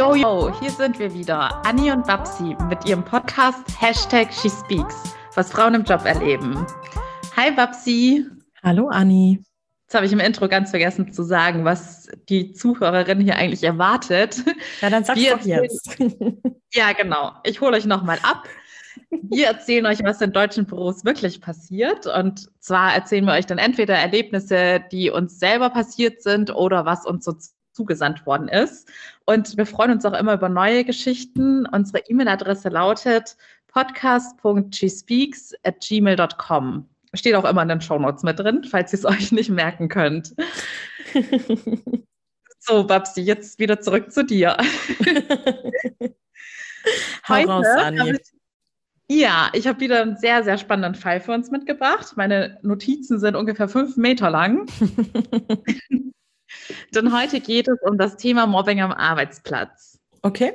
Yo, yo, hier sind wir wieder, Anni und Babsi mit ihrem Podcast Hashtag SheSpeaks, was Frauen im Job erleben. Hi Babsi. Hallo Anni. Jetzt habe ich im Intro ganz vergessen zu sagen, was die Zuhörerin hier eigentlich erwartet. Ja, dann sag's wir doch jetzt. ja, genau. Ich hole euch nochmal ab. Wir erzählen euch, was in deutschen Büros wirklich passiert. Und zwar erzählen wir euch dann entweder Erlebnisse, die uns selber passiert sind oder was uns so zugesandt worden ist. Und wir freuen uns auch immer über neue Geschichten. Unsere E-Mail-Adresse lautet podcast.gspeaks at gmail.com. Steht auch immer in den Shownotes mit drin, falls ihr es euch nicht merken könnt. so, Babsi, jetzt wieder zurück zu dir. Hau raus, Anni. Ja, ich habe wieder einen sehr, sehr spannenden Fall für uns mitgebracht. Meine Notizen sind ungefähr fünf Meter lang. Denn heute geht es um das Thema Mobbing am Arbeitsplatz. Okay.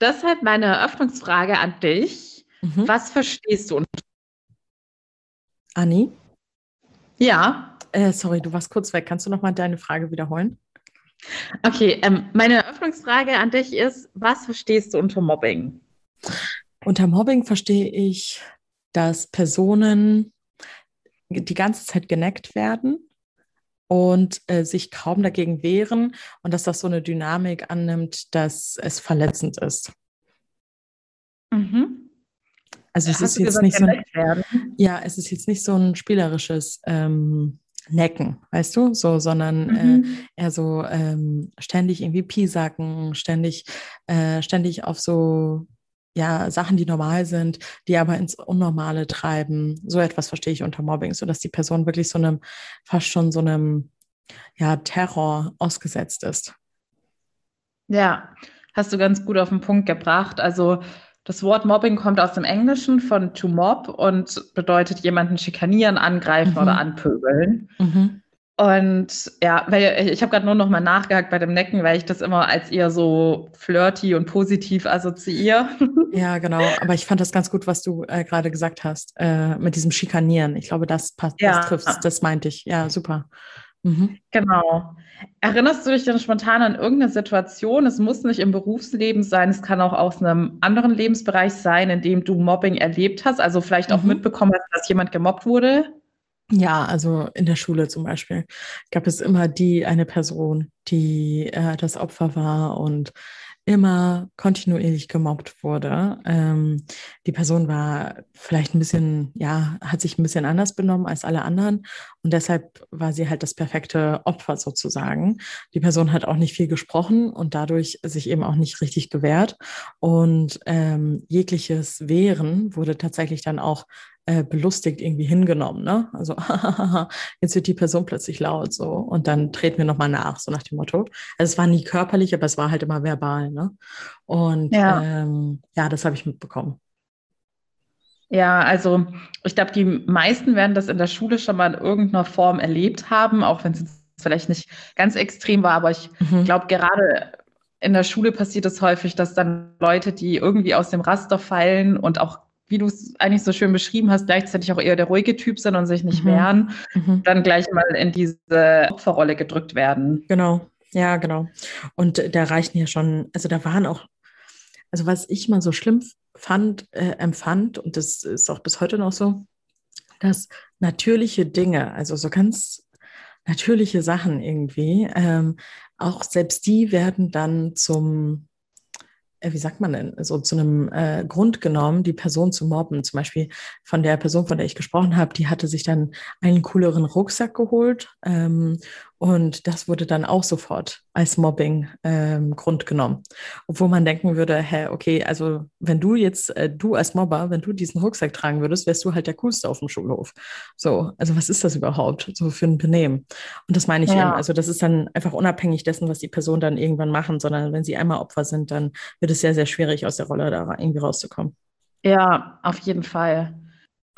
Deshalb meine Eröffnungsfrage an dich. Mhm. Was verstehst du unter Anni? Ja. Äh, sorry, du warst kurz weg. Kannst du nochmal deine Frage wiederholen? Okay, ähm, meine Eröffnungsfrage an dich ist, was verstehst du unter Mobbing? Unter Mobbing verstehe ich, dass Personen die ganze Zeit geneckt werden und äh, sich kaum dagegen wehren und dass das so eine Dynamik annimmt, dass es verletzend ist. Mhm. Also es ist jetzt gesagt, nicht so ein, ja, es ist jetzt nicht so ein spielerisches ähm, Necken, weißt du, so, sondern äh, mhm. äh, eher so ähm, ständig irgendwie Piesacken, ständig, äh, ständig auf so ja, Sachen, die normal sind, die aber ins Unnormale treiben. So etwas verstehe ich unter Mobbing, so dass die Person wirklich so einem, fast schon so einem, ja, Terror ausgesetzt ist. Ja, hast du ganz gut auf den Punkt gebracht. Also, das Wort Mobbing kommt aus dem Englischen von to mob und bedeutet jemanden schikanieren, angreifen mhm. oder anpöbeln. Mhm. Und ja, weil ich habe gerade nur noch mal nachgehakt bei dem Necken, weil ich das immer als eher so flirty und positiv assoziiere. Ja, genau. Aber ich fand das ganz gut, was du äh, gerade gesagt hast, äh, mit diesem Schikanieren. Ich glaube, das passt, ja. das trifft das meinte ich. Ja, super. Mhm. Genau. Erinnerst du dich denn spontan an irgendeine Situation? Es muss nicht im Berufsleben sein, es kann auch aus einem anderen Lebensbereich sein, in dem du Mobbing erlebt hast, also vielleicht auch mhm. mitbekommen hast, dass jemand gemobbt wurde? Ja, also in der Schule zum Beispiel gab es immer die eine Person, die äh, das Opfer war und immer kontinuierlich gemobbt wurde. Ähm, die Person war vielleicht ein bisschen, ja, hat sich ein bisschen anders benommen als alle anderen und deshalb war sie halt das perfekte Opfer sozusagen. Die Person hat auch nicht viel gesprochen und dadurch sich eben auch nicht richtig gewehrt und ähm, jegliches Wehren wurde tatsächlich dann auch äh, belustigt irgendwie hingenommen. Ne? Also jetzt wird die Person plötzlich laut so und dann treten wir nochmal nach, so nach dem Motto. Also es war nie körperlich, aber es war halt immer verbal. Ne? Und ja, ähm, ja das habe ich mitbekommen. Ja, also ich glaube, die meisten werden das in der Schule schon mal in irgendeiner Form erlebt haben, auch wenn es vielleicht nicht ganz extrem war, aber ich mhm. glaube, gerade in der Schule passiert es häufig, dass dann Leute, die irgendwie aus dem Raster fallen und auch wie du es eigentlich so schön beschrieben hast, gleichzeitig auch eher der ruhige Typ sind und sich nicht mhm. wehren, mhm. dann gleich mal in diese Opferrolle gedrückt werden. Genau, ja, genau. Und da reichen ja schon, also da waren auch, also was ich mal so schlimm fand, äh, empfand, und das ist auch bis heute noch so, dass natürliche Dinge, also so ganz natürliche Sachen irgendwie, ähm, auch selbst die werden dann zum äh, wie sagt man denn, so zu einem äh, Grund genommen, die Person zu mobben. Zum Beispiel von der Person, von der ich gesprochen habe, die hatte sich dann einen cooleren Rucksack geholt ähm, und das wurde dann auch sofort als Mobbing ähm, Grund genommen. Obwohl man denken würde, hä, okay, also wenn du jetzt, äh, du als Mobber, wenn du diesen Rucksack tragen würdest, wärst du halt der Coolste auf dem Schulhof. So, also was ist das überhaupt so für ein Benehmen? Und das meine ich ja. eben. Also das ist dann einfach unabhängig dessen, was die Person dann irgendwann machen, sondern wenn sie einmal Opfer sind, dann wird es sehr, sehr schwierig, aus der Rolle da irgendwie rauszukommen. Ja, auf jeden Fall.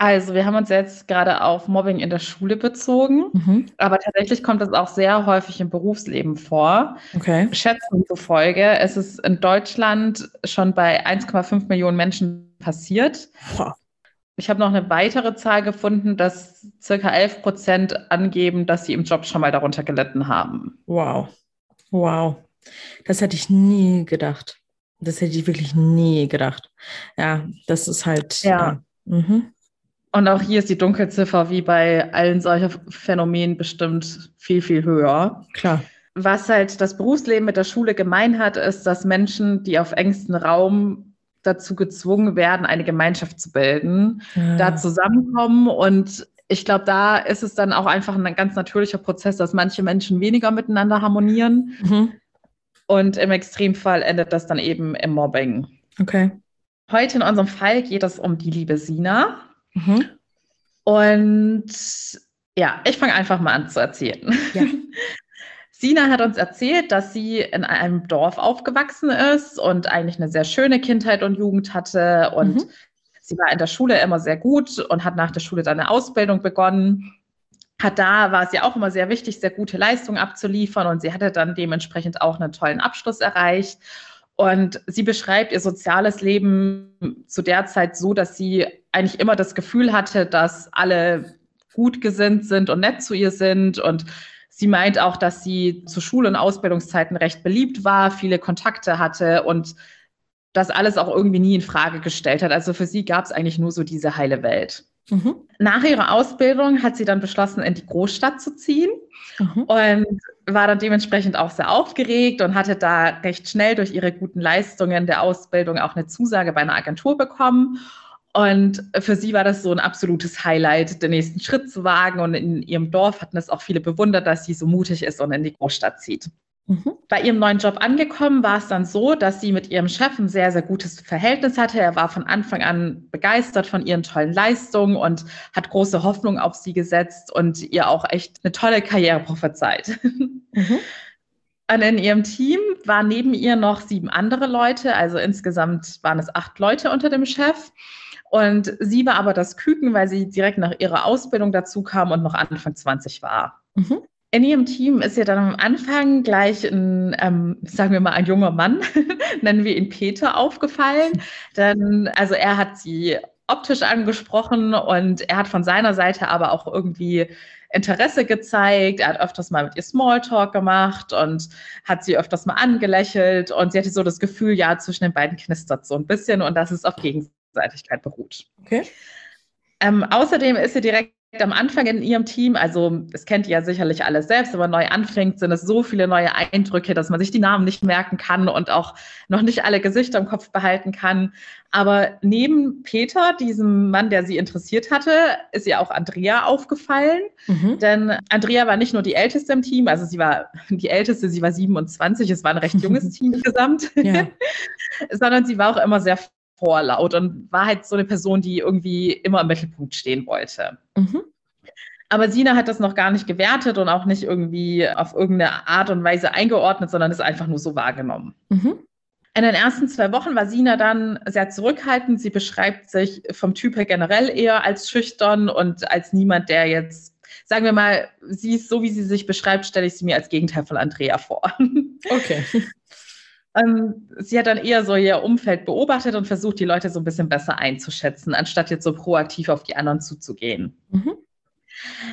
Also, wir haben uns jetzt gerade auf Mobbing in der Schule bezogen, mhm. aber tatsächlich kommt das auch sehr häufig im Berufsleben vor. Okay. Schätzungen zufolge ist es in Deutschland schon bei 1,5 Millionen Menschen passiert. Boah. Ich habe noch eine weitere Zahl gefunden, dass circa 11 Prozent angeben, dass sie im Job schon mal darunter gelitten haben. Wow. Wow. Das hätte ich nie gedacht. Das hätte ich wirklich nie gedacht. Ja, das ist halt. Ja. ja. Mhm. Und auch hier ist die Dunkelziffer wie bei allen solcher Phänomenen bestimmt viel, viel höher. Klar. Was halt das Berufsleben mit der Schule gemein hat, ist, dass Menschen, die auf engstem Raum dazu gezwungen werden, eine Gemeinschaft zu bilden, ja. da zusammenkommen. Und ich glaube, da ist es dann auch einfach ein ganz natürlicher Prozess, dass manche Menschen weniger miteinander harmonieren. Mhm. Und im Extremfall endet das dann eben im Mobbing. Okay. Heute in unserem Fall geht es um die liebe Sina. Mhm. Und ja, ich fange einfach mal an zu erzählen. Ja. Sina hat uns erzählt, dass sie in einem Dorf aufgewachsen ist und eigentlich eine sehr schöne Kindheit und Jugend hatte. Und mhm. sie war in der Schule immer sehr gut und hat nach der Schule dann eine Ausbildung begonnen. Hat da, war es ja auch immer sehr wichtig, sehr gute Leistungen abzuliefern und sie hatte dann dementsprechend auch einen tollen Abschluss erreicht. Und sie beschreibt ihr soziales Leben zu der Zeit so, dass sie eigentlich immer das Gefühl hatte, dass alle gut gesinnt sind und nett zu ihr sind und Sie meint auch, dass sie zu Schul- und Ausbildungszeiten recht beliebt war, viele Kontakte hatte und das alles auch irgendwie nie in Frage gestellt hat. Also für sie gab es eigentlich nur so diese heile Welt. Mhm. Nach ihrer Ausbildung hat sie dann beschlossen, in die Großstadt zu ziehen mhm. und war dann dementsprechend auch sehr aufgeregt und hatte da recht schnell durch ihre guten Leistungen der Ausbildung auch eine Zusage bei einer Agentur bekommen und für sie war das so ein absolutes Highlight, den nächsten Schritt zu wagen. Und in ihrem Dorf hatten es auch viele bewundert, dass sie so mutig ist und in die Großstadt zieht. Mhm. Bei ihrem neuen Job angekommen war es dann so, dass sie mit ihrem Chef ein sehr, sehr gutes Verhältnis hatte. Er war von Anfang an begeistert von ihren tollen Leistungen und hat große Hoffnung auf sie gesetzt und ihr auch echt eine tolle Karriere prophezeit. Mhm. Und in ihrem Team waren neben ihr noch sieben andere Leute, also insgesamt waren es acht Leute unter dem Chef. Und sie war aber das Küken, weil sie direkt nach ihrer Ausbildung dazu kam und noch Anfang 20 war. Mhm. In ihrem Team ist ihr dann am Anfang gleich ein, ähm, sagen wir mal, ein junger Mann, nennen wir ihn Peter, aufgefallen. Denn, also er hat sie optisch angesprochen und er hat von seiner Seite aber auch irgendwie Interesse gezeigt. Er hat öfters mal mit ihr Smalltalk gemacht und hat sie öfters mal angelächelt und sie hatte so das Gefühl, ja, zwischen den beiden knistert so ein bisschen und das ist auf Gegenseitigkeit Gegenseitigkeit beruht. Okay. Ähm, außerdem ist sie direkt am Anfang in ihrem Team, also das kennt ihr ja sicherlich alles selbst, wenn man neu anfängt, sind es so viele neue Eindrücke, dass man sich die Namen nicht merken kann und auch noch nicht alle Gesichter im Kopf behalten kann. Aber neben Peter, diesem Mann, der sie interessiert hatte, ist ihr auch Andrea aufgefallen. Mhm. Denn Andrea war nicht nur die Älteste im Team, also sie war die Älteste, sie war 27, es war ein recht junges Team insgesamt, sondern sie war auch immer sehr vorlaut und war halt so eine Person, die irgendwie immer im Mittelpunkt stehen wollte. Mhm. Aber Sina hat das noch gar nicht gewertet und auch nicht irgendwie auf irgendeine Art und Weise eingeordnet, sondern ist einfach nur so wahrgenommen. Mhm. In den ersten zwei Wochen war Sina dann sehr zurückhaltend. Sie beschreibt sich vom Typ her generell eher als schüchtern und als niemand, der jetzt, sagen wir mal, sie ist so, wie sie sich beschreibt, stelle ich sie mir als Gegenteil von Andrea vor. Okay. Ähm, sie hat dann eher so ihr Umfeld beobachtet und versucht, die Leute so ein bisschen besser einzuschätzen, anstatt jetzt so proaktiv auf die anderen zuzugehen. Mhm.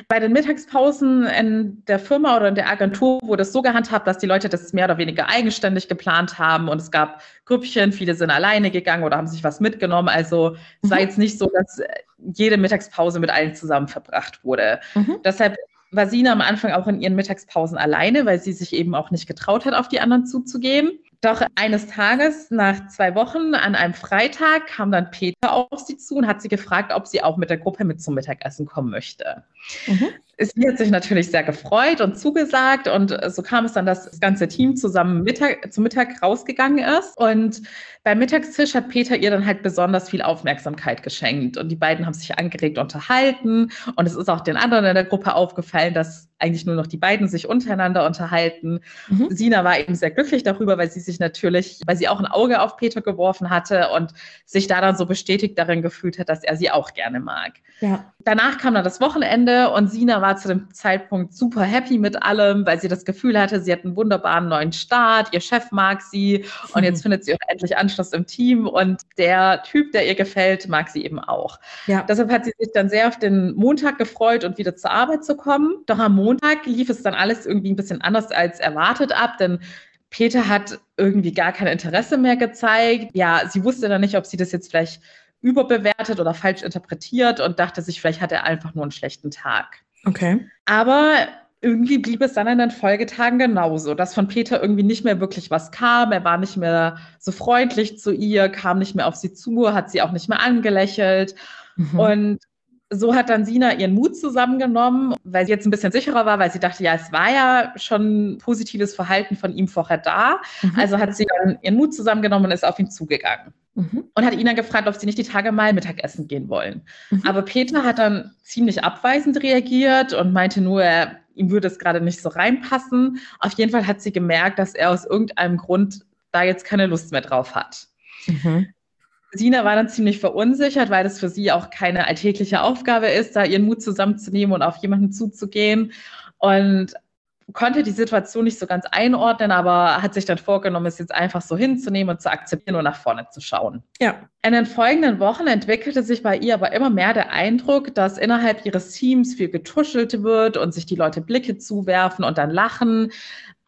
Bei den Mittagspausen in der Firma oder in der Agentur wurde es so gehandhabt, dass die Leute das mehr oder weniger eigenständig geplant haben und es gab Grüppchen, viele sind alleine gegangen oder haben sich was mitgenommen. Also es mhm. war jetzt nicht so, dass jede Mittagspause mit allen zusammen verbracht wurde. Mhm. Deshalb war Sina am Anfang auch in ihren Mittagspausen alleine, weil sie sich eben auch nicht getraut hat, auf die anderen zuzugehen. Doch eines Tages, nach zwei Wochen, an einem Freitag, kam dann Peter auf sie zu und hat sie gefragt, ob sie auch mit der Gruppe mit zum Mittagessen kommen möchte. Mhm. Sie hat sich natürlich sehr gefreut und zugesagt und so kam es dann, dass das ganze Team zusammen Mittag, zum Mittag rausgegangen ist und beim Mittagstisch hat Peter ihr dann halt besonders viel Aufmerksamkeit geschenkt und die beiden haben sich angeregt unterhalten und es ist auch den anderen in der Gruppe aufgefallen, dass eigentlich nur noch die beiden sich untereinander unterhalten. Mhm. Sina war eben sehr glücklich darüber, weil sie sich natürlich, weil sie auch ein Auge auf Peter geworfen hatte und sich da dann so bestätigt darin gefühlt hat, dass er sie auch gerne mag. Ja. Danach kam dann das Wochenende und Sina war zu dem Zeitpunkt super happy mit allem, weil sie das Gefühl hatte, sie hat einen wunderbaren neuen Start, ihr Chef mag sie und jetzt findet sie auch endlich Anschluss im Team und der Typ, der ihr gefällt, mag sie eben auch. Ja. Deshalb hat sie sich dann sehr auf den Montag gefreut und wieder zur Arbeit zu kommen. Doch am Montag lief es dann alles irgendwie ein bisschen anders als erwartet ab, denn Peter hat irgendwie gar kein Interesse mehr gezeigt. Ja, sie wusste dann nicht, ob sie das jetzt vielleicht überbewertet oder falsch interpretiert und dachte sich, vielleicht hat er einfach nur einen schlechten Tag. Okay. Aber irgendwie blieb es dann in den Folgetagen genauso, dass von Peter irgendwie nicht mehr wirklich was kam. Er war nicht mehr so freundlich zu ihr, kam nicht mehr auf sie zu, hat sie auch nicht mehr angelächelt. Mhm. Und so hat dann Sina ihren Mut zusammengenommen, weil sie jetzt ein bisschen sicherer war, weil sie dachte, ja, es war ja schon positives Verhalten von ihm vorher da. Mhm. Also hat sie dann ihren Mut zusammengenommen und ist auf ihn zugegangen. Mhm. Und hat ihn dann gefragt, ob sie nicht die Tage mal Mittagessen gehen wollen. Mhm. Aber Peter hat dann ziemlich abweisend reagiert und meinte nur, er, ihm würde es gerade nicht so reinpassen. Auf jeden Fall hat sie gemerkt, dass er aus irgendeinem Grund da jetzt keine Lust mehr drauf hat. Mhm. Sina war dann ziemlich verunsichert, weil das für sie auch keine alltägliche Aufgabe ist, da ihren Mut zusammenzunehmen und auf jemanden zuzugehen. Und konnte die Situation nicht so ganz einordnen, aber hat sich dann vorgenommen, es jetzt einfach so hinzunehmen und zu akzeptieren und nach vorne zu schauen. Ja. In den folgenden Wochen entwickelte sich bei ihr aber immer mehr der Eindruck, dass innerhalb ihres Teams viel getuschelt wird und sich die Leute Blicke zuwerfen und dann lachen.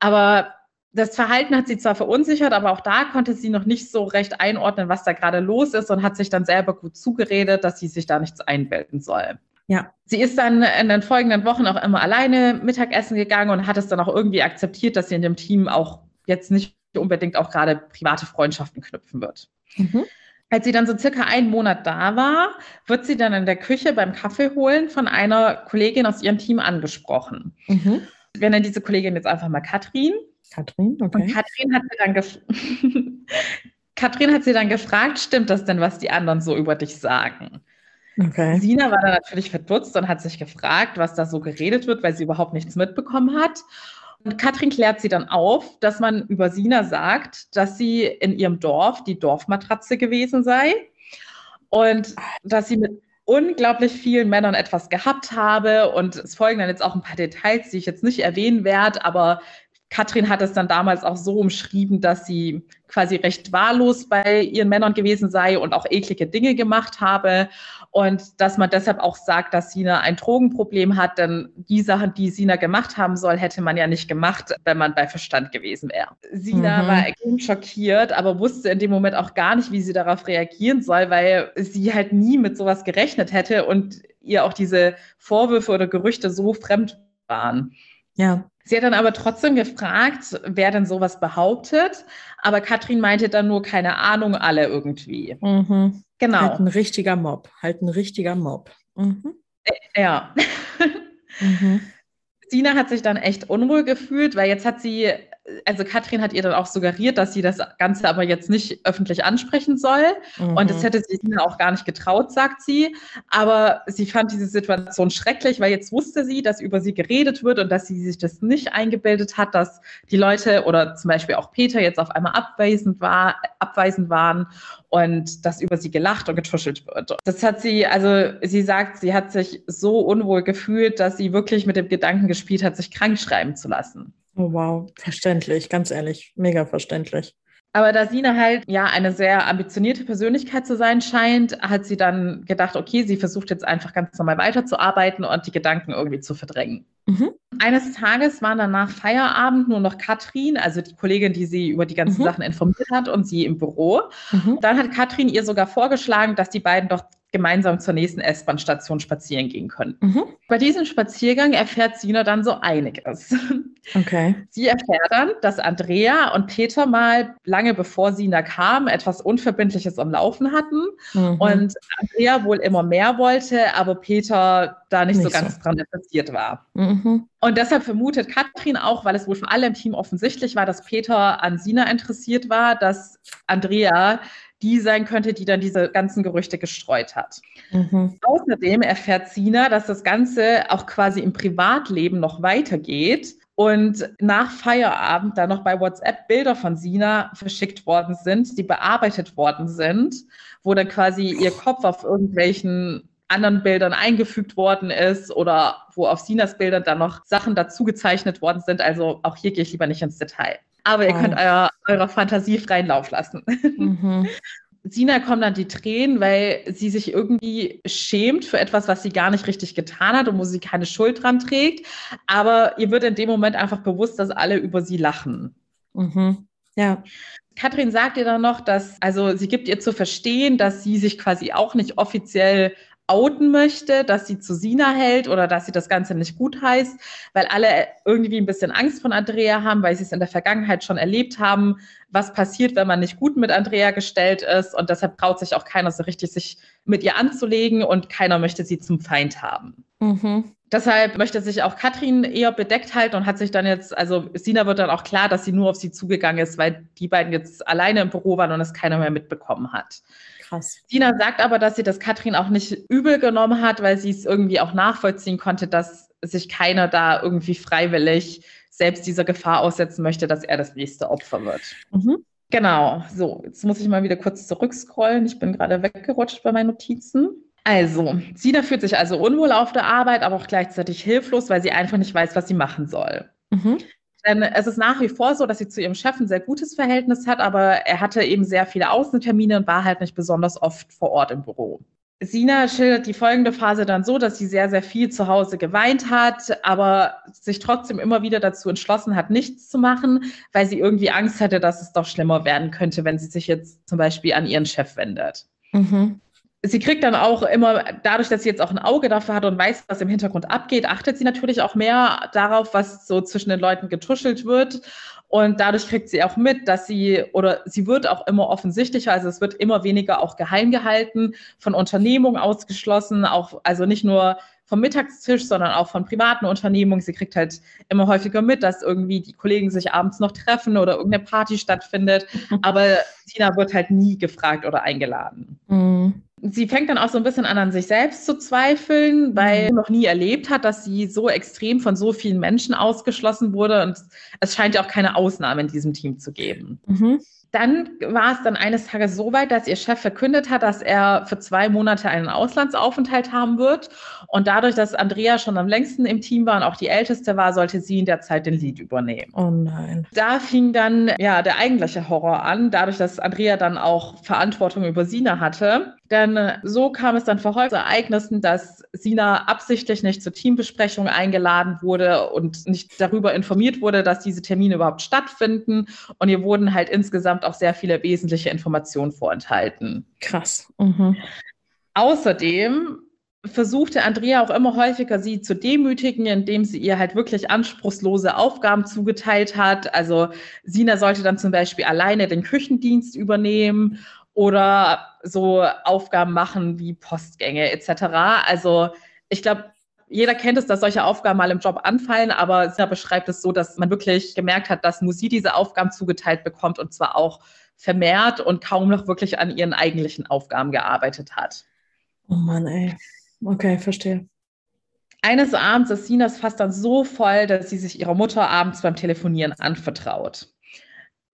Aber das Verhalten hat sie zwar verunsichert, aber auch da konnte sie noch nicht so recht einordnen, was da gerade los ist und hat sich dann selber gut zugeredet, dass sie sich da nichts einbilden soll. Ja. Sie ist dann in den folgenden Wochen auch immer alleine Mittagessen gegangen und hat es dann auch irgendwie akzeptiert, dass sie in dem Team auch jetzt nicht unbedingt auch gerade private Freundschaften knüpfen wird. Mhm. Als sie dann so circa einen Monat da war, wird sie dann in der Küche beim Kaffee holen von einer Kollegin aus ihrem Team angesprochen. Mhm. Wir nennen diese Kollegin jetzt einfach mal Katrin. Katrin, okay. Und Katrin hat, sie dann Katrin hat sie dann gefragt, stimmt das denn, was die anderen so über dich sagen? Okay. Sina war dann natürlich verdutzt und hat sich gefragt, was da so geredet wird, weil sie überhaupt nichts mitbekommen hat. Und Katrin klärt sie dann auf, dass man über Sina sagt, dass sie in ihrem Dorf die Dorfmatratze gewesen sei und dass sie mit unglaublich vielen Männern etwas gehabt habe. Und es folgen dann jetzt auch ein paar Details, die ich jetzt nicht erwähnen werde, aber Katrin hat es dann damals auch so umschrieben, dass sie quasi recht wahllos bei ihren Männern gewesen sei und auch eklige Dinge gemacht habe. Und dass man deshalb auch sagt, dass Sina ein Drogenproblem hat, denn die Sachen, die Sina gemacht haben soll, hätte man ja nicht gemacht, wenn man bei Verstand gewesen wäre. Sina mhm. war extrem schockiert, aber wusste in dem Moment auch gar nicht, wie sie darauf reagieren soll, weil sie halt nie mit sowas gerechnet hätte und ihr auch diese Vorwürfe oder Gerüchte so fremd waren. Ja. Sie hat dann aber trotzdem gefragt, wer denn sowas behauptet. Aber Katrin meinte dann nur, keine Ahnung, alle irgendwie. Mhm. Genau. Halt ein richtiger Mob. Halt ein richtiger Mob. Mhm. Äh, ja. mhm. Sina hat sich dann echt unruhig gefühlt, weil jetzt hat sie also Katrin hat ihr dann auch suggeriert, dass sie das Ganze aber jetzt nicht öffentlich ansprechen soll. Mhm. Und das hätte sie ihnen auch gar nicht getraut, sagt sie. Aber sie fand diese Situation schrecklich, weil jetzt wusste sie, dass über sie geredet wird und dass sie sich das nicht eingebildet hat, dass die Leute oder zum Beispiel auch Peter jetzt auf einmal abweisend, war, abweisend waren und dass über sie gelacht und getuschelt wird. Das hat sie, also sie sagt, sie hat sich so unwohl gefühlt, dass sie wirklich mit dem Gedanken gespielt hat, sich krank schreiben zu lassen. Oh wow, verständlich, ganz ehrlich, mega verständlich. Aber da Sina halt ja eine sehr ambitionierte Persönlichkeit zu sein scheint, hat sie dann gedacht, okay, sie versucht jetzt einfach ganz normal weiterzuarbeiten und die Gedanken irgendwie zu verdrängen. Mhm. Eines Tages war dann nach Feierabend nur noch Katrin, also die Kollegin, die sie über die ganzen mhm. Sachen informiert hat, und sie im Büro. Mhm. Dann hat Katrin ihr sogar vorgeschlagen, dass die beiden doch gemeinsam zur nächsten S-Bahn-Station spazieren gehen können. Mhm. Bei diesem Spaziergang erfährt Sina dann so einiges. Okay. Sie erfährt dann, dass Andrea und Peter mal lange bevor Sina kam, etwas Unverbindliches am Laufen hatten mhm. und Andrea wohl immer mehr wollte, aber Peter da nicht, nicht so ganz so. dran interessiert war. Mhm. Und deshalb vermutet Katrin auch, weil es wohl für alle im Team offensichtlich war, dass Peter an Sina interessiert war, dass Andrea die sein könnte, die dann diese ganzen Gerüchte gestreut hat. Mhm. Außerdem erfährt Sina, dass das Ganze auch quasi im Privatleben noch weitergeht und nach Feierabend dann noch bei WhatsApp Bilder von Sina verschickt worden sind, die bearbeitet worden sind, wo dann quasi ihr Kopf auf irgendwelchen anderen Bildern eingefügt worden ist oder wo auf Sinas Bildern dann noch Sachen dazu gezeichnet worden sind. Also auch hier gehe ich lieber nicht ins Detail. Aber ihr oh. könnt euer, eurer Fantasie freien Lauf lassen. Mhm. Sina kommen dann die Tränen, weil sie sich irgendwie schämt für etwas, was sie gar nicht richtig getan hat und wo sie keine Schuld dran trägt. Aber ihr wird in dem Moment einfach bewusst, dass alle über sie lachen. Mhm. Ja. Katrin sagt ihr dann noch, dass, also sie gibt ihr zu verstehen, dass sie sich quasi auch nicht offiziell outen möchte, dass sie zu Sina hält oder dass sie das Ganze nicht gut heißt, weil alle irgendwie ein bisschen Angst von Andrea haben, weil sie es in der Vergangenheit schon erlebt haben, was passiert, wenn man nicht gut mit Andrea gestellt ist. Und deshalb traut sich auch keiner so richtig, sich mit ihr anzulegen und keiner möchte sie zum Feind haben. Mhm. Deshalb möchte sich auch Katrin eher bedeckt halten und hat sich dann jetzt, also Sina wird dann auch klar, dass sie nur auf sie zugegangen ist, weil die beiden jetzt alleine im Büro waren und es keiner mehr mitbekommen hat. Krass. Sina sagt aber, dass sie das Katrin auch nicht übel genommen hat, weil sie es irgendwie auch nachvollziehen konnte, dass sich keiner da irgendwie freiwillig selbst dieser Gefahr aussetzen möchte, dass er das nächste Opfer wird. Mhm. Genau, so, jetzt muss ich mal wieder kurz zurückscrollen. Ich bin gerade weggerutscht bei meinen Notizen. Also, Sina fühlt sich also unwohl auf der Arbeit, aber auch gleichzeitig hilflos, weil sie einfach nicht weiß, was sie machen soll. Mhm. Denn es ist nach wie vor so, dass sie zu ihrem Chef ein sehr gutes Verhältnis hat, aber er hatte eben sehr viele Außentermine und war halt nicht besonders oft vor Ort im Büro. Sina schildert die folgende Phase dann so, dass sie sehr, sehr viel zu Hause geweint hat, aber sich trotzdem immer wieder dazu entschlossen hat, nichts zu machen, weil sie irgendwie Angst hatte, dass es doch schlimmer werden könnte, wenn sie sich jetzt zum Beispiel an ihren Chef wendet. Mhm sie kriegt dann auch immer, dadurch, dass sie jetzt auch ein Auge dafür hat und weiß, was im Hintergrund abgeht, achtet sie natürlich auch mehr darauf, was so zwischen den Leuten getuschelt wird. Und dadurch kriegt sie auch mit, dass sie oder sie wird auch immer offensichtlicher, also es wird immer weniger auch geheim gehalten, von Unternehmungen ausgeschlossen, auch also nicht nur vom Mittagstisch, sondern auch von privaten Unternehmungen. Sie kriegt halt immer häufiger mit, dass irgendwie die Kollegen sich abends noch treffen oder irgendeine Party stattfindet. Aber Tina wird halt nie gefragt oder eingeladen. Mhm sie fängt dann auch so ein bisschen an, an sich selbst zu zweifeln, weil sie noch nie erlebt hat, dass sie so extrem von so vielen Menschen ausgeschlossen wurde. Und es scheint ja auch keine Ausnahme in diesem Team zu geben. Mhm. Dann war es dann eines Tages so weit, dass ihr Chef verkündet hat, dass er für zwei Monate einen Auslandsaufenthalt haben wird. Und dadurch, dass Andrea schon am längsten im Team war und auch die älteste war, sollte sie in der Zeit den Lead übernehmen. Oh nein. Da fing dann ja der eigentliche Horror an, dadurch, dass Andrea dann auch Verantwortung über Sina hatte. Denn so kam es dann vor heute Ereignissen, dass Sina absichtlich nicht zur Teambesprechung eingeladen wurde und nicht darüber informiert wurde, dass diese Termine überhaupt stattfinden. Und ihr wurden halt insgesamt auch sehr viele wesentliche Informationen vorenthalten. Krass. Mhm. Außerdem versuchte Andrea auch immer häufiger, sie zu demütigen, indem sie ihr halt wirklich anspruchslose Aufgaben zugeteilt hat. Also Sina sollte dann zum Beispiel alleine den Küchendienst übernehmen oder so Aufgaben machen wie Postgänge etc. Also ich glaube, jeder kennt es, dass solche Aufgaben mal im Job anfallen, aber Sina beschreibt es so, dass man wirklich gemerkt hat, dass nur sie diese Aufgaben zugeteilt bekommt und zwar auch vermehrt und kaum noch wirklich an ihren eigentlichen Aufgaben gearbeitet hat. Oh Mann, ey. Okay, verstehe. Eines Abends ist Sinas fast dann so voll, dass sie sich ihrer Mutter abends beim Telefonieren anvertraut.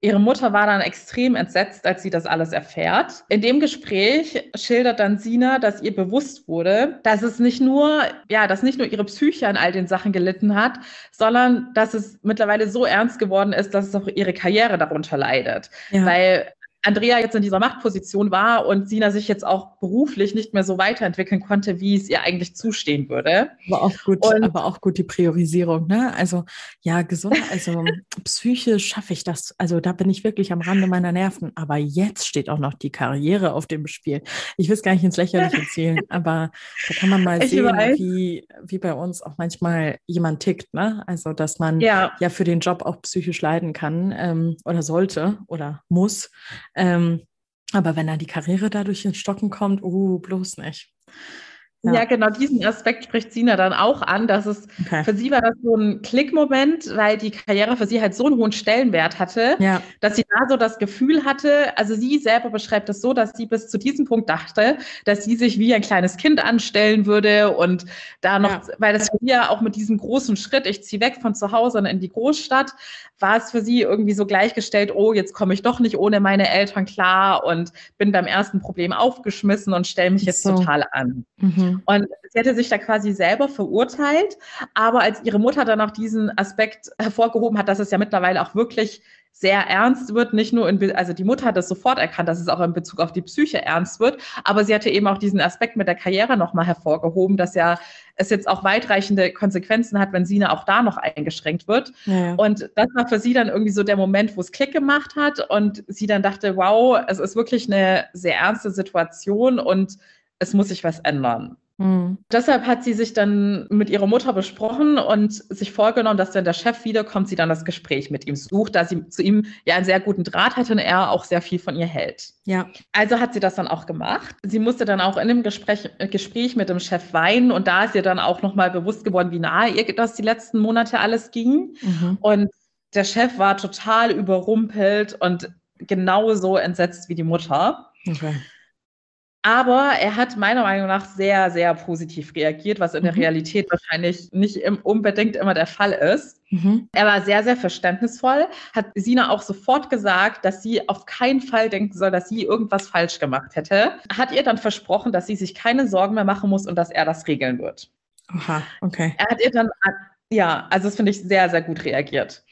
Ihre Mutter war dann extrem entsetzt, als sie das alles erfährt. In dem Gespräch schildert dann Sina, dass ihr bewusst wurde, dass es nicht nur, ja, dass nicht nur ihre Psyche an all den Sachen gelitten hat, sondern dass es mittlerweile so ernst geworden ist, dass es auch ihre Karriere darunter leidet. Ja. Weil Andrea jetzt in dieser Machtposition war und Sina sich jetzt auch beruflich nicht mehr so weiterentwickeln konnte, wie es ihr eigentlich zustehen würde. Aber auch gut, und, aber auch gut die Priorisierung, ne? Also ja, gesund, also psychisch schaffe ich das. Also da bin ich wirklich am Rande meiner Nerven. Aber jetzt steht auch noch die Karriere auf dem Spiel. Ich will es gar nicht ins Lächerliche zielen, aber da kann man mal ich sehen, wie, wie bei uns auch manchmal jemand tickt, ne? Also dass man ja, ja für den Job auch psychisch leiden kann ähm, oder sollte oder muss. Ähm, aber wenn dann die Karriere dadurch ins Stocken kommt, uh, bloß nicht. Ja. ja. genau, diesen Aspekt spricht Sina dann auch an, dass es okay. für sie war das so ein Klickmoment, weil die Karriere für sie halt so einen hohen Stellenwert hatte, ja. dass sie da so das Gefühl hatte, also sie selber beschreibt es so, dass sie bis zu diesem Punkt dachte, dass sie sich wie ein kleines Kind anstellen würde und da noch, ja. weil das für sie ja auch mit diesem großen Schritt, ich ziehe weg von zu Hause und in die Großstadt, war es für sie irgendwie so gleichgestellt, oh, jetzt komme ich doch nicht ohne meine Eltern klar und bin beim ersten Problem aufgeschmissen und stelle mich jetzt so. total an. Mhm. Mhm. Und sie hätte sich da quasi selber verurteilt, aber als ihre Mutter dann auch diesen Aspekt hervorgehoben hat, dass es ja mittlerweile auch wirklich sehr ernst wird, nicht nur in, also die Mutter hat das sofort erkannt, dass es auch in Bezug auf die Psyche ernst wird, aber sie hatte eben auch diesen Aspekt mit der Karriere nochmal hervorgehoben, dass ja es jetzt auch weitreichende Konsequenzen hat, wenn Sina auch da noch eingeschränkt wird. Ja. Und das war für sie dann irgendwie so der Moment, wo es Klick gemacht hat und sie dann dachte, wow, es ist wirklich eine sehr ernste Situation und es muss sich was ändern. Mhm. Deshalb hat sie sich dann mit ihrer Mutter besprochen und sich vorgenommen, dass wenn der Chef wiederkommt, sie dann das Gespräch mit ihm sucht, da sie zu ihm ja einen sehr guten Draht hatte und er auch sehr viel von ihr hält. Ja. Also hat sie das dann auch gemacht. Sie musste dann auch in dem Gespräch, äh, Gespräch mit dem Chef weinen und da ist ihr dann auch nochmal bewusst geworden, wie nahe ihr das die letzten Monate alles ging. Mhm. Und der Chef war total überrumpelt und genauso entsetzt wie die Mutter. Okay. Aber er hat meiner Meinung nach sehr, sehr positiv reagiert, was in mhm. der Realität wahrscheinlich nicht unbedingt immer der Fall ist. Mhm. Er war sehr, sehr verständnisvoll, hat Sina auch sofort gesagt, dass sie auf keinen Fall denken soll, dass sie irgendwas falsch gemacht hätte. Hat ihr dann versprochen, dass sie sich keine Sorgen mehr machen muss und dass er das regeln wird. Aha, okay. Er hat ihr dann, ja, also das finde ich sehr, sehr gut reagiert.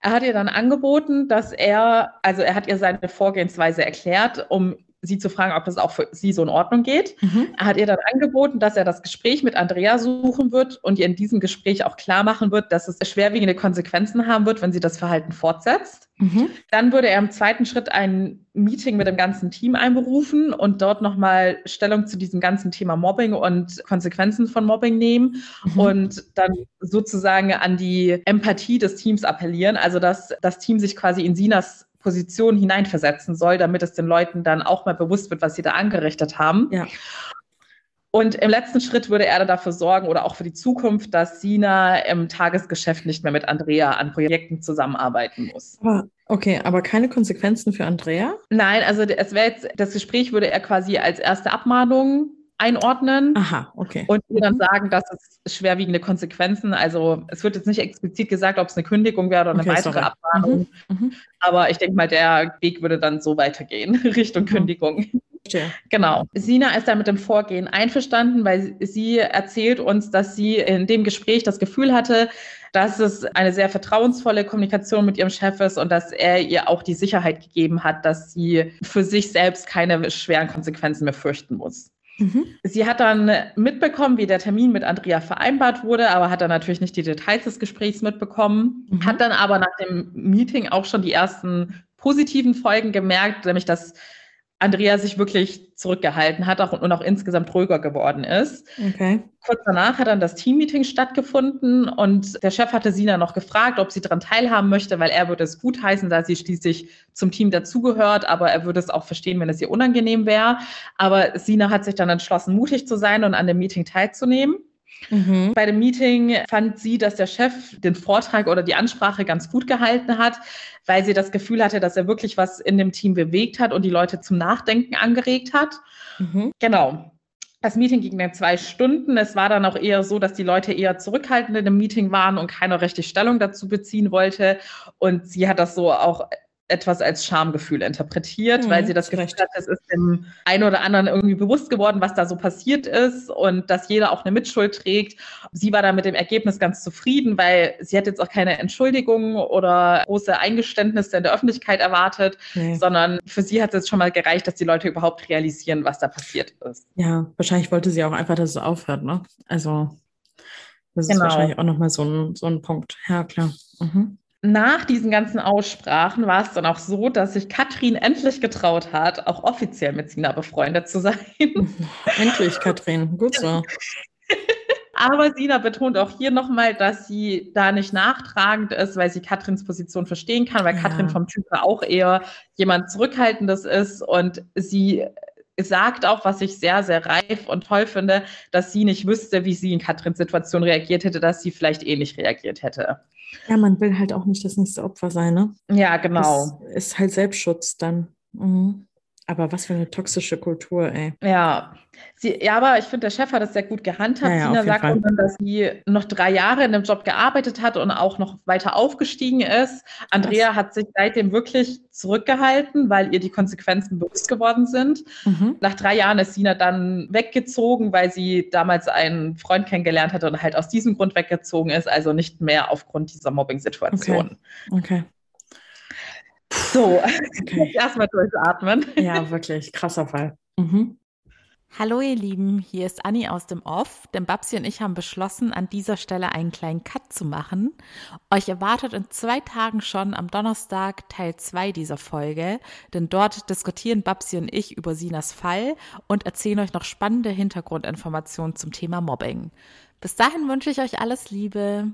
Er hat ihr dann angeboten, dass er, also er hat ihr seine Vorgehensweise erklärt, um sie zu fragen, ob das auch für sie so in Ordnung geht. Mhm. Er hat ihr dann angeboten, dass er das Gespräch mit Andrea suchen wird und ihr in diesem Gespräch auch klar machen wird, dass es schwerwiegende Konsequenzen haben wird, wenn sie das Verhalten fortsetzt. Mhm. Dann würde er im zweiten Schritt ein Meeting mit dem ganzen Team einberufen und dort nochmal Stellung zu diesem ganzen Thema Mobbing und Konsequenzen von Mobbing nehmen mhm. und dann sozusagen an die Empathie des Teams appellieren. Also dass das Team sich quasi in Sinas Position hineinversetzen soll, damit es den Leuten dann auch mal bewusst wird, was sie da angerichtet haben. Ja. Und im letzten Schritt würde er dafür sorgen oder auch für die Zukunft, dass Sina im Tagesgeschäft nicht mehr mit Andrea an Projekten zusammenarbeiten muss. Okay, aber keine Konsequenzen für Andrea? Nein, also es wäre jetzt, das Gespräch würde er quasi als erste Abmahnung einordnen. Aha, okay. Und ihr dann mhm. sagen, dass es schwerwiegende Konsequenzen, also es wird jetzt nicht explizit gesagt, ob es eine Kündigung wäre oder eine okay, weitere sorry. Abmahnung. Mhm, mhm. Aber ich denke mal, der Weg würde dann so weitergehen, Richtung mhm. Kündigung. Okay. Genau. Sina ist da mit dem Vorgehen einverstanden, weil sie erzählt uns, dass sie in dem Gespräch das Gefühl hatte, dass es eine sehr vertrauensvolle Kommunikation mit ihrem Chef ist und dass er ihr auch die Sicherheit gegeben hat, dass sie für sich selbst keine schweren Konsequenzen mehr fürchten muss. Mhm. Sie hat dann mitbekommen, wie der Termin mit Andrea vereinbart wurde, aber hat dann natürlich nicht die Details des Gesprächs mitbekommen. Mhm. Hat dann aber nach dem Meeting auch schon die ersten positiven Folgen gemerkt, nämlich dass Andrea sich wirklich zurückgehalten hat auch, und auch insgesamt ruhiger geworden ist. Okay. Kurz danach hat dann das Teammeeting stattgefunden und der Chef hatte Sina noch gefragt, ob sie daran teilhaben möchte, weil er würde es gutheißen, da sie schließlich zum Team dazugehört, aber er würde es auch verstehen, wenn es ihr unangenehm wäre. Aber Sina hat sich dann entschlossen, mutig zu sein und an dem Meeting teilzunehmen. Mhm. Bei dem Meeting fand sie, dass der Chef den Vortrag oder die Ansprache ganz gut gehalten hat, weil sie das Gefühl hatte, dass er wirklich was in dem Team bewegt hat und die Leute zum Nachdenken angeregt hat. Mhm. Genau. Das Meeting ging dann zwei Stunden. Es war dann auch eher so, dass die Leute eher zurückhaltend in dem Meeting waren und keiner richtig Stellung dazu beziehen wollte. Und sie hat das so auch etwas als Schamgefühl interpretiert, mhm, weil sie das Gefühl hat, es ist dem einen oder anderen irgendwie bewusst geworden, was da so passiert ist und dass jeder auch eine Mitschuld trägt. Sie war da mit dem Ergebnis ganz zufrieden, weil sie hat jetzt auch keine Entschuldigung oder große Eingeständnisse in der Öffentlichkeit erwartet, nee. sondern für sie hat es jetzt schon mal gereicht, dass die Leute überhaupt realisieren, was da passiert ist. Ja, wahrscheinlich wollte sie auch einfach, dass es aufhört, ne? Also das genau. ist wahrscheinlich auch nochmal so ein, so ein Punkt. Ja, klar. Mhm nach diesen ganzen Aussprachen war es dann auch so, dass sich Katrin endlich getraut hat, auch offiziell mit Sina befreundet zu sein. Endlich, Katrin. Gut so. Aber Sina betont auch hier nochmal, dass sie da nicht nachtragend ist, weil sie Katrins Position verstehen kann, weil ja. Katrin vom Typ auch eher jemand Zurückhaltendes ist und sie sagt auch, was ich sehr, sehr reif und toll finde, dass sie nicht wüsste, wie sie in Katrins Situation reagiert hätte, dass sie vielleicht ähnlich reagiert hätte. Ja, man will halt auch nicht das nächste Opfer sein, ne? Ja, genau. Das ist halt Selbstschutz dann. Mhm. Aber was für eine toxische Kultur, ey. Ja. Sie, ja, aber ich finde, der Chef hat es sehr gut gehandhabt. Ja, Sina sagt dann, dass sie noch drei Jahre in dem Job gearbeitet hat und auch noch weiter aufgestiegen ist. Andrea Was? hat sich seitdem wirklich zurückgehalten, weil ihr die Konsequenzen bewusst geworden sind. Mhm. Nach drei Jahren ist Sina dann weggezogen, weil sie damals einen Freund kennengelernt hatte und halt aus diesem Grund weggezogen ist, also nicht mehr aufgrund dieser Mobbing-Situation. Okay. okay. So, okay. erstmal durchatmen. Ja, wirklich, krasser Fall. Mhm. Hallo ihr Lieben, hier ist Anni aus dem Off, denn Babsi und ich haben beschlossen, an dieser Stelle einen kleinen Cut zu machen. Euch erwartet in zwei Tagen schon am Donnerstag Teil 2 dieser Folge, denn dort diskutieren Babsi und ich über Sinas Fall und erzählen euch noch spannende Hintergrundinformationen zum Thema Mobbing. Bis dahin wünsche ich euch alles Liebe.